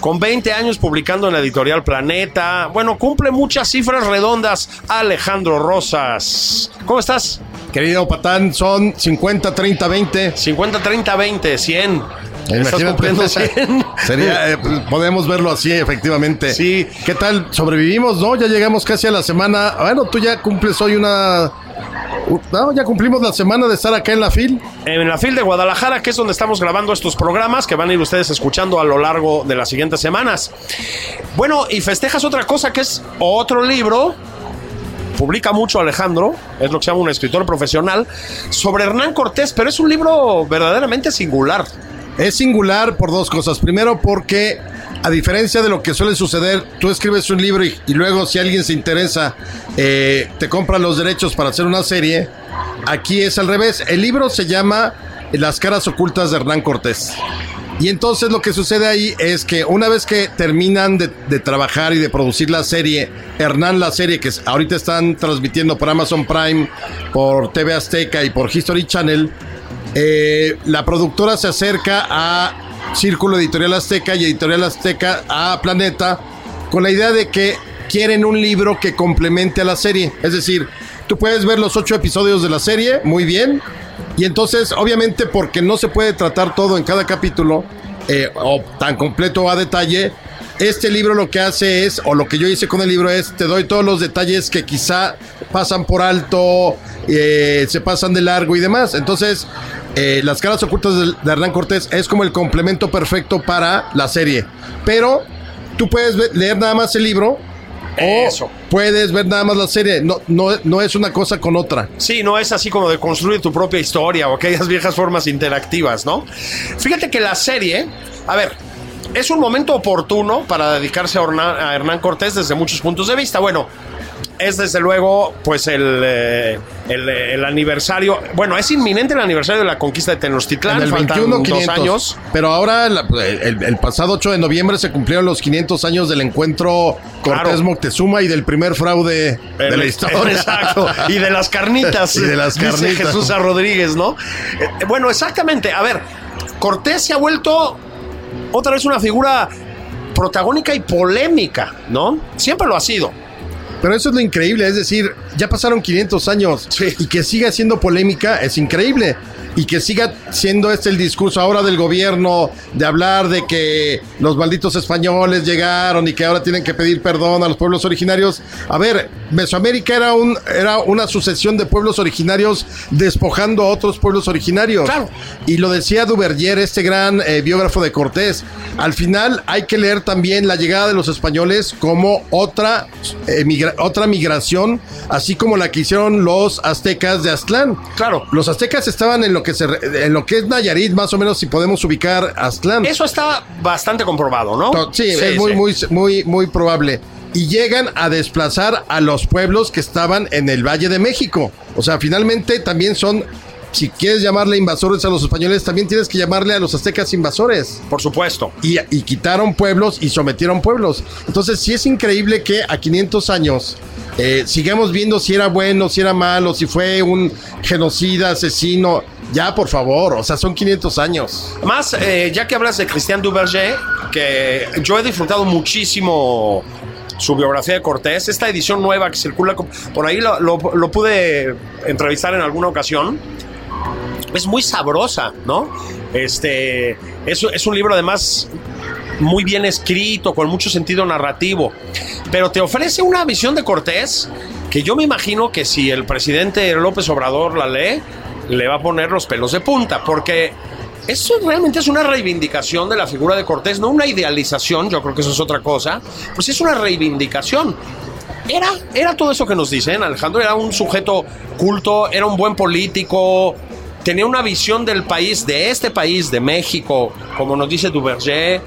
Con 20 años publicando en la editorial Planeta. Bueno, cumple muchas cifras redondas. Alejandro Rosas. ¿Cómo estás? Querido Patán, son 50, 30, 20. 50, 30, 20, 100. Estás Imagínate, cumpliendo 100. Sería, eh, podemos verlo así, efectivamente. Sí. ¿Qué tal? Sobrevivimos, ¿no? Ya llegamos casi a la semana. Bueno, tú ya cumples hoy una. No, ya cumplimos la semana de estar acá en la FIL. en la FIL de Guadalajara, que es donde estamos grabando estos programas que van a ir ustedes escuchando a lo largo de las siguientes semanas. Bueno, y festejas otra cosa que es otro libro. Publica mucho Alejandro, es lo que se llama un escritor profesional, sobre Hernán Cortés, pero es un libro verdaderamente singular. Es singular por dos cosas. Primero, porque a diferencia de lo que suele suceder, tú escribes un libro y, luego, si alguien se interesa, eh, te compra los derechos para hacer una serie. Aquí es al revés. El libro se llama Las caras ocultas de Hernán Cortés. Y entonces lo que sucede ahí es que una vez que terminan de, de trabajar y de producir la serie, Hernán la serie que ahorita están transmitiendo por Amazon Prime, por TV Azteca y por History Channel, eh, la productora se acerca a Círculo Editorial Azteca y Editorial Azteca a Planeta con la idea de que quieren un libro que complemente a la serie. Es decir, tú puedes ver los ocho episodios de la serie, muy bien. Y entonces, obviamente, porque no se puede tratar todo en cada capítulo, eh, o tan completo a detalle, este libro lo que hace es, o lo que yo hice con el libro es, te doy todos los detalles que quizá pasan por alto, eh, se pasan de largo y demás. Entonces, eh, Las caras ocultas de, Hernán Cortés es como el complemento perfecto para la serie. Pero tú puedes leer nada más el libro. Eso. O puedes ver nada más la serie. No, no, no es una cosa con otra. Sí, no es así como de construir tu propia historia o aquellas viejas formas interactivas, ¿no? Fíjate que la serie, a ver, es un momento oportuno para dedicarse a Hernán Cortés desde muchos puntos de vista. Bueno, es desde luego, pues el, eh, el, el aniversario, bueno, es inminente el aniversario de la conquista de Tenochtitlán, En el faltan 21, dos 500. años. Pero ahora, el, el pasado 8 de noviembre, se cumplieron los 500 años del encuentro Claro. Cortés-Moctezuma y del primer fraude de la El- historia. Exacto. Y de las carnitas. Y de las dice carnitas. Jesús A. Rodríguez, ¿no? Eh, bueno, exactamente. A ver, Cortés se ha vuelto otra vez una figura protagónica y polémica, ¿no? Siempre lo ha sido. Pero eso es lo increíble, es decir, ya pasaron 500 años y que siga siendo polémica es increíble. Y que siga siendo este el discurso ahora del gobierno de hablar de que los malditos españoles llegaron y que ahora tienen que pedir perdón a los pueblos originarios. A ver, Mesoamérica era, un, era una sucesión de pueblos originarios despojando a otros pueblos originarios. Claro. Y lo decía Duverger, este gran eh, biógrafo de Cortés. Al final hay que leer también la llegada de los españoles como otra, eh, migra- otra migración, así como la que hicieron los aztecas de Aztlán. Claro. Los aztecas estaban en lo que se en lo que es Nayarit, más o menos si podemos ubicar Aztlán. Eso está bastante comprobado, ¿no? Sí, es muy, sí. muy, muy, muy probable. Y llegan a desplazar a los pueblos que estaban en el Valle de México. O sea, finalmente también son, si quieres llamarle invasores a los españoles, también tienes que llamarle a los aztecas invasores. Por supuesto. Y, y quitaron pueblos y sometieron pueblos. Entonces, sí es increíble que a 500 años eh, sigamos viendo si era bueno, si era malo, si fue un genocida, asesino. Ya, por favor, o sea, son 500 años. Más, eh, ya que hablas de Christian Duverger, que yo he disfrutado muchísimo su biografía de Cortés, esta edición nueva que circula por ahí, lo, lo- lo pude entrevistar en alguna ocasión. Es muy sabrosa, ¿no? Este, es, es un libro además muy bien escrito, con mucho sentido narrativo, pero te ofrece una visión de Cortés que yo me imagino que si el presidente López Obrador la lee, le va a poner los pelos de punta, porque eso realmente es una reivindicación de la figura de Cortés, no una idealización, yo creo que eso es otra cosa, pues es una reivindicación. Era, era todo eso que nos dicen, Alejandro, era un sujeto culto, era un buen político, tenía una visión del país, de este país, de México, como nos dice Duverger,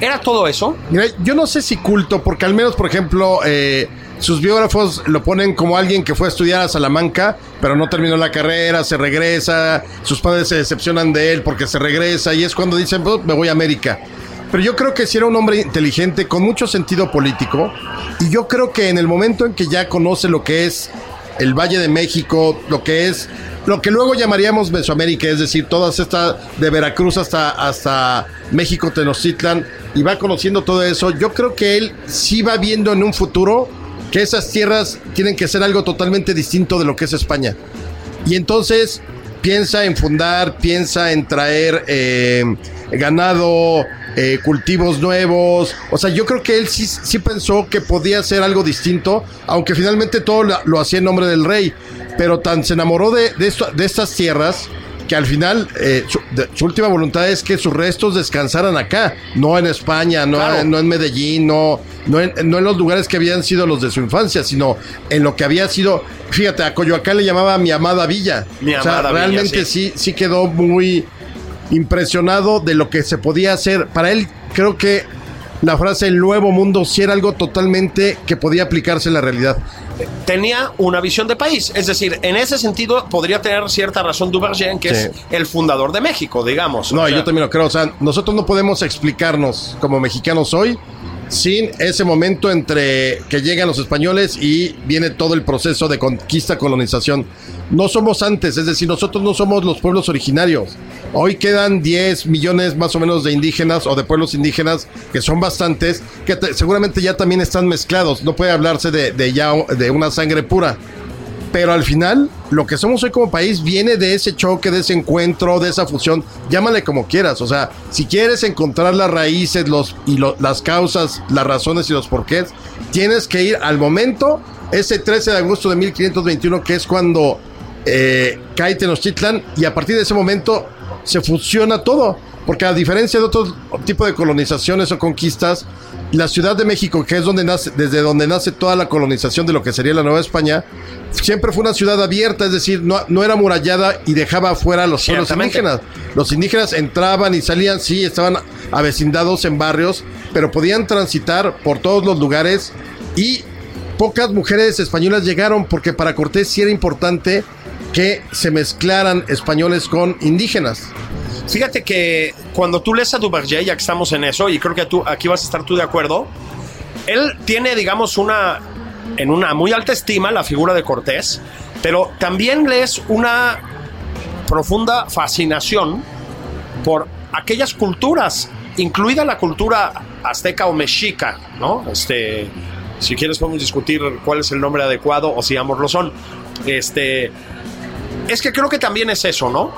era todo eso. Mira, yo no sé si culto, porque al menos, por ejemplo, eh, sus biógrafos lo ponen como alguien que fue a estudiar a Salamanca, pero no terminó la carrera, se regresa, sus padres se decepcionan de él porque se regresa, y es cuando dicen, "Pues, me voy a América. Pero yo creo que si era un hombre inteligente, con mucho sentido político, y yo creo que en el momento en que ya conoce lo que es el Valle de México, lo que es lo que luego llamaríamos Mesoamérica, es decir, todas estas de Veracruz hasta, hasta México, Tenochtitlan, y va conociendo todo eso, yo creo que él sí va viendo en un futuro que esas tierras tienen que ser algo totalmente distinto de lo que es España. Y entonces piensa en fundar, piensa en traer eh, ganado, eh, cultivos nuevos. O sea, yo creo que él sí, sí pensó que podía hacer algo distinto, aunque finalmente todo lo, lo hacía en nombre del rey. Pero tan se enamoró de, de, esto- de estas tierras que al final eh, su, de- su última voluntad es que sus restos descansaran acá, no en España, no, Claro. en, no en Medellín, no, no, en, no en los lugares que habían sido los de su infancia, sino en lo que había sido, fíjate, a Coyoacán le llamaba mi amada villa. Mi o sea, amada villa, realmente sí. sí, sí quedó muy impresionado de lo que se podía hacer. Para él, creo que la frase el nuevo mundo sí era algo totalmente que podía aplicarse en la realidad. Tenía una visión de país, es decir, en ese sentido podría tener cierta razón Duverger, en que Sí. es el fundador de México, digamos. No, O sea, yo también lo creo. O sea, nosotros no podemos explicarnos como mexicanos hoy sin ese momento entre que llegan los españoles y viene todo el proceso de conquista, colonización. No somos antes, es decir, nosotros no somos los pueblos originarios. Hoy quedan 10 millones más o menos de indígenas o de pueblos indígenas, que son bastantes, que te- seguramente ya también están mezclados. No puede hablarse de ya de una sangre pura. Pero al final, lo que somos hoy como país viene de ese choque, de ese encuentro, de esa fusión. Llámale como quieras. O sea, si quieres encontrar las raíces los, y las causas, las razones y los porqués, tienes que ir al momento, ese 13 de agosto de 1521, que es cuando eh, cae Tenochtitlan, y a partir de ese momento se fusiona todo. Porque a diferencia de otro tipo de colonizaciones o conquistas, la Ciudad de México, que es donde nace, desde donde nace toda la colonización de lo que sería la Nueva España, siempre fue una ciudad abierta, es decir, no, no era murallada y dejaba afuera a los pueblos Ciertamente. indígenas. Los indígenas entraban y salían, sí, estaban avecindados en barrios, pero podían transitar por todos los lugares y pocas mujeres españolas llegaron porque para Cortés sí era importante que se mezclaran españoles con indígenas. Fíjate que cuando tú lees a Duverger, ya que estamos en eso, y creo que aquí vas a estar tú de acuerdo, él tiene, digamos, una, en una muy alta estima la figura de Cortés, pero también lees una profunda fascinación por aquellas culturas incluida la cultura azteca o mexica, ¿no? Este, si quieres podemos discutir cuál es el nombre adecuado o si ambos lo son. Este, es que creo que también es eso, ¿no?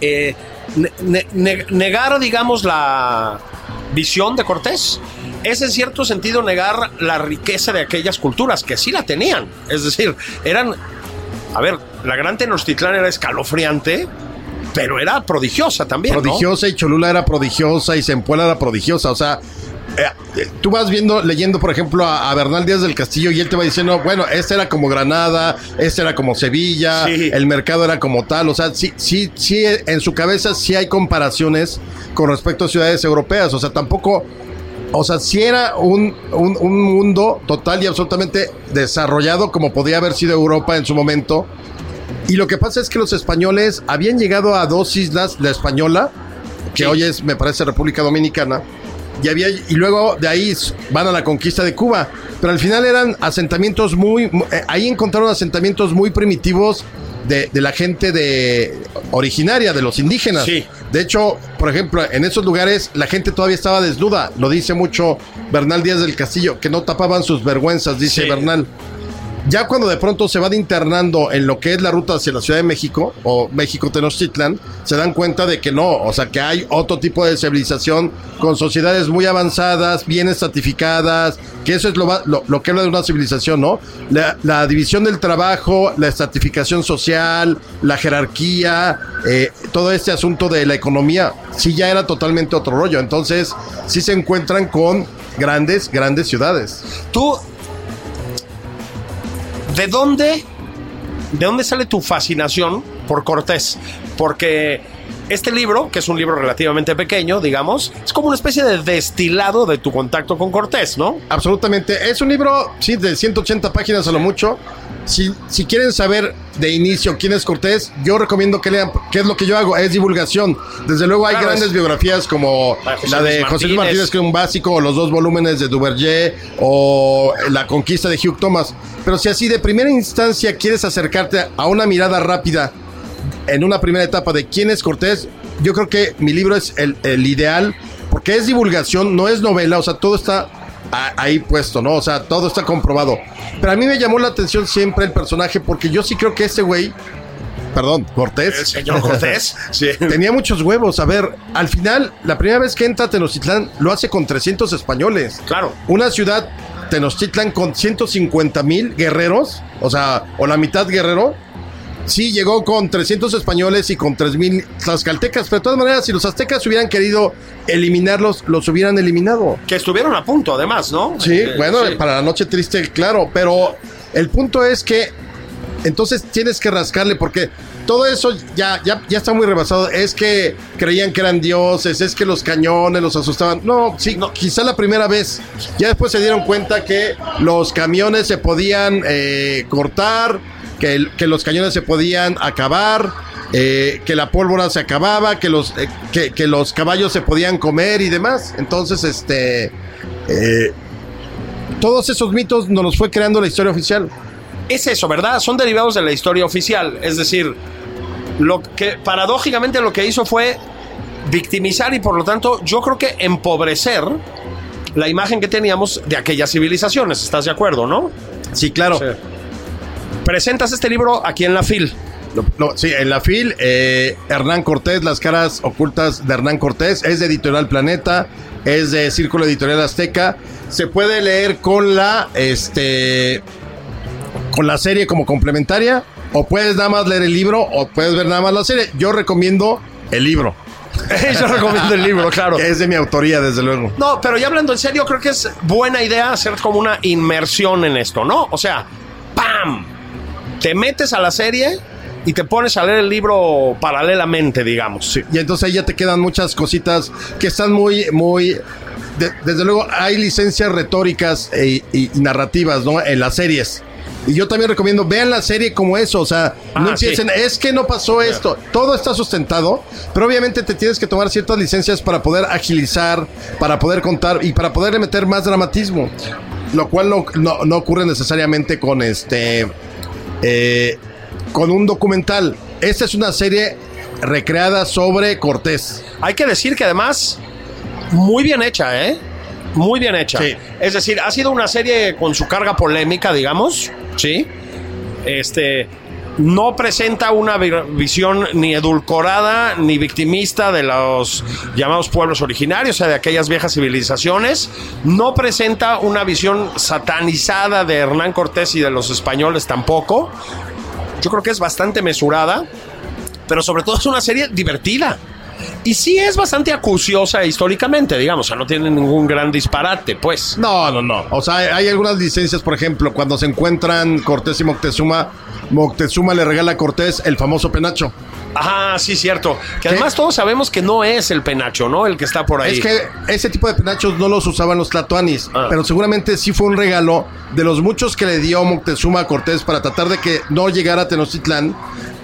Eh, ne- ne- negar, digamos, la visión de Cortés es en cierto sentido negar la riqueza de aquellas culturas que sí la tenían. Es decir, eran, a ver, la gran Tenochtitlán era escalofriante, pero era prodigiosa también. prodigiosa y Cholula era prodigiosa y Zempuela era prodigiosa. O sea, eh, tú vas viendo, leyendo, por ejemplo, a, a Bernal Díaz del Castillo y él te va diciendo, bueno, este era como Granada, este era como Sevilla, Sí. el mercado era como tal. O sea, sí, sí, sí, en su cabeza sí hay comparaciones con respecto a ciudades europeas. O sea, tampoco. O sea, sí era un, un, un mundo total y absolutamente desarrollado como podía haber sido Europa en su momento. Y lo que pasa es que los españoles habían llegado a dos islas, la española, que hoy es, me parece, República Dominicana, y, había, y luego de ahí van a la conquista de Cuba. Pero al final eran asentamientos muy... mu- eh, ahí encontraron asentamientos muy primitivos de, de la gente de originaria, de los indígenas. Sí. De hecho, por ejemplo, en esos lugares la gente todavía estaba desnuda. Lo dice mucho Bernal Díaz del Castillo, que no tapaban sus vergüenzas, dice Sí. Bernal. Ya cuando de pronto se van internando en lo que es la ruta hacia la Ciudad de México o México Tenochtitlan, se dan cuenta de que no, o sea, que hay otro tipo de civilización con sociedades muy avanzadas, bien estratificadas, que eso es lo, lo, que habla de una civilización, ¿no? La, la división del trabajo, la estratificación social, la jerarquía, eh, todo este asunto de la economía, sí ya era totalmente otro rollo. Entonces, sí se encuentran con grandes, grandes ciudades. Tú, ¿de dónde, de dónde sale tu fascinación por Cortés? Porque este libro, que es un libro relativamente pequeño, digamos, es como una especie de destilado de tu contacto con Cortés, ¿no? Absolutamente. Es un libro, sí, de 180 páginas a lo mucho. Si, si quieren saber de inicio quién es Cortés, yo recomiendo que lean, qué es lo que yo hago, es divulgación. Desde luego hay Claro, grandes es- biografías como La de José Luis José Luis Martínez. Que es un básico, o los dos volúmenes de Duverger, o La conquista de Hugh Thomas. Pero si así de primera instancia quieres acercarte a una mirada rápida en una primera etapa de quién es Cortés, yo creo que mi libro es el, el ideal, porque es divulgación, no es novela, o sea, todo está ahí puesto, ¿no? O sea, todo está comprobado. Pero a mí me llamó la atención siempre el personaje, porque yo sí creo que ese güey, perdón, Cortés. El señor Cortés. sí. Tenía muchos huevos. A ver, al final, la primera vez que entra a Tenochtitlán lo hace con 300 españoles. Claro. Una ciudad, Tenochtitlan, con 150 mil guerreros, o sea, o la mitad guerrero. Sí, llegó con 300 españoles y con 3000 tlaxcaltecas, pero de todas maneras, si los aztecas hubieran querido eliminarlos, los hubieran eliminado. Que estuvieron a punto, además, ¿no? Sí, Eh, bueno, sí. para la noche triste, claro, pero el punto es que entonces tienes que rascarle porque todo eso ya, ya, ya está muy rebasado. Es que creían que eran dioses, es que los cañones los asustaban. No, sí, No. quizá la primera vez. Ya después se dieron cuenta que los camiones se podían eh, cortar, que, el- que los cañones se podían acabar. eh, que la pólvora se acababa, que los, eh, que, que los caballos se podían comer y demás. Entonces, este, eh, todos esos mitos nos los fue creando la historia oficial. Es eso, ¿verdad? Son derivados de la historia oficial. Es decir, lo que paradójicamente lo que hizo fue victimizar y por lo tanto yo creo que empobrecer la imagen que teníamos de aquellas civilizaciones. ¿Estás de acuerdo, no? Sí, claro. Sí. Presentas este libro aquí en la FIL. Lo- lo- sí, en la FIL, eh, Hernán Cortés, Las caras ocultas de Hernán Cortés, es de Editorial Planeta, es de Círculo Editorial Azteca. Se puede leer con la, este, con la serie como complementaria, o puedes nada más leer el libro, o puedes ver nada más la serie. Yo recomiendo el libro, yo recomiendo el libro, claro. que es de mi autoría, desde luego. No, pero ya hablando en serio, creo que es buena idea hacer como una inmersión en esto, ¿no? O sea, ¡pam! Te metes a la serie y te pones a leer el libro paralelamente, digamos. Sí, y entonces ahí ya te quedan muchas cositas que están muy, muy. de- desde luego, hay licencias retóricas e- y, y narrativas, ¿no? En las series. Y yo también recomiendo, vean la serie como eso, o sea, no Ah, sí. empiecen, es que no pasó esto, todo está sustentado, pero obviamente te tienes que tomar ciertas licencias para poder agilizar, para poder contar y para poderle meter más dramatismo, lo cual no, no- no ocurre necesariamente con este, eh, con un documental. Esta es una serie recreada sobre Cortés. Hay que decir que además muy bien hecha, ¿eh? Muy bien hecha. Sí. Es decir, ha sido una serie con su carga polémica, digamos, ¿sí? Este no presenta una vi- visión ni edulcorada ni victimista de los llamados pueblos originarios, o sea, de aquellas viejas civilizaciones. No presenta una visión satanizada de Hernán Cortés y de los españoles tampoco. Yo creo que es bastante mesurada, pero sobre todo es una serie divertida. Y sí es bastante acuciosa históricamente, digamos, o sea, no tiene ningún gran disparate, pues. No, no, no. O sea, hay- algunas licencias, por ejemplo, cuando se encuentran Cortés y Moctezuma, Moctezuma le regala a Cortés el famoso penacho. Ajá, sí, cierto. Que además todos sabemos que no es el penacho, ¿no? El que está por ahí. Es que ese tipo de penachos no los usaban los tlatoanis, Ah. pero seguramente sí fue un regalo de los muchos que le dio Moctezuma a Cortés para tratar de que no llegara a Tenochtitlán.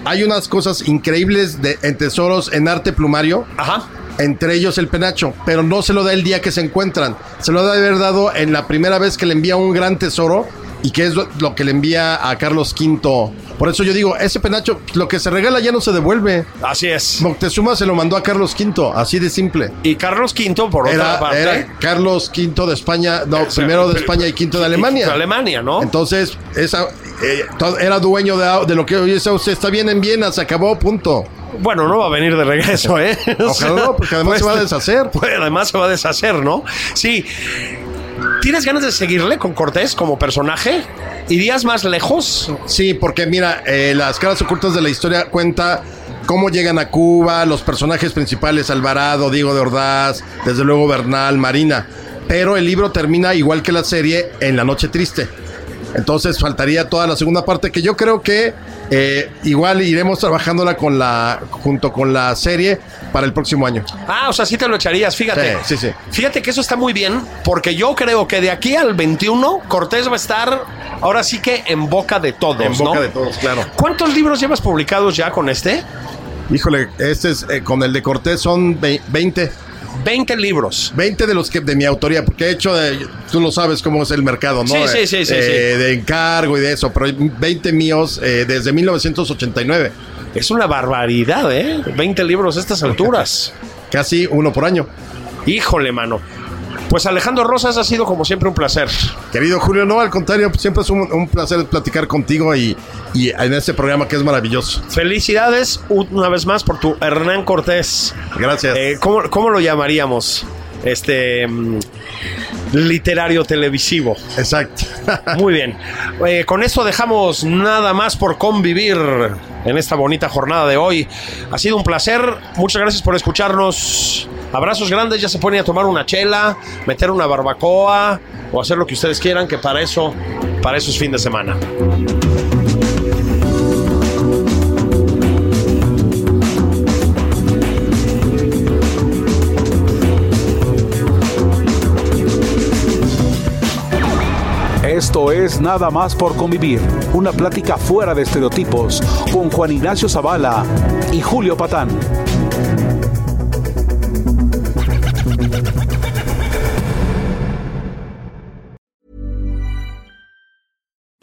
Hay unas cosas increíbles de, en tesoros en arte plumario, Ajá. entre ellos el penacho, pero no se lo da el día que se encuentran. Se lo debe haber dado en la primera vez que le envía un gran tesoro y que es lo, que le envía a Carlos V. Por eso yo digo, ese penacho, lo que se regala ya no se devuelve. Así es. Moctezuma se lo mandó a Carlos V, así de simple. Y Carlos V, por otra parte. era Carlos V de España, no, primero de España y quinto de de Alemania. Alemania, ¿no? Entonces, esa, eh, era dueño de, de lo que hoy es usted está bien en Viena, se acabó, punto. Bueno, no va a venir de regreso, ¿eh? O Ojalá no, porque además se va a deshacer. Pues además se va a deshacer, ¿no? Sí. ¿Tienes ganas de seguirle con Cortés como personaje? ¿Irías más lejos? Sí, porque mira, eh, las caras ocultas de la historia cuenta cómo llegan a Cuba, los personajes principales, Alvarado, Diego de Ordaz, desde luego Bernal, Marina. Pero el libro termina igual que la serie en la noche triste. Entonces faltaría toda la segunda parte que yo creo que eh, igual iremos trabajándola con la junto con la serie para el próximo año. Ah, o sea, sí te lo echarías, fíjate. Sí, sí, sí. Fíjate que eso está muy bien, porque yo creo que de aquí al 21, Cortés va a estar ahora sí que en boca de todos, En boca ¿no? de todos, claro. ¿Cuántos libros llevas publicados ya con este? Híjole, este es eh, con el de Cortés son ve- 20. 20 libros. 20 de los que de mi autoría, porque he hecho, de, tú lo sabes cómo es el mercado, ¿no? Sí, sí, sí, sí, Eh, sí. De encargo y de eso, pero 20 míos eh, desde 1989, Es una barbaridad, ¿eh? 20 libros a estas alturas. casi uno por año. Híjole, mano. Pues Alejandro Rosas ha sido como siempre un placer. Querido Julio, no, al contrario, siempre es un, un placer platicar contigo y, y en este programa que es maravilloso. Felicidades una vez más por tu Hernán Cortés. Gracias. Eh, ¿cómo, cómo lo llamaríamos? Este mm, literario televisivo. Exacto. Muy bien. Eh, con esto dejamos nada más por convivir en esta bonita jornada de hoy. Ha sido un placer. Muchas gracias por escucharnos. Abrazos grandes. Ya se ir a tomar una chela, meter una barbacoa o hacer lo que ustedes quieran, que para eso, para eso es fin de semana. Esto es Nada más por convivir, una plática fuera de estereotipos con Juan Ignacio Zavala y Julio Patán.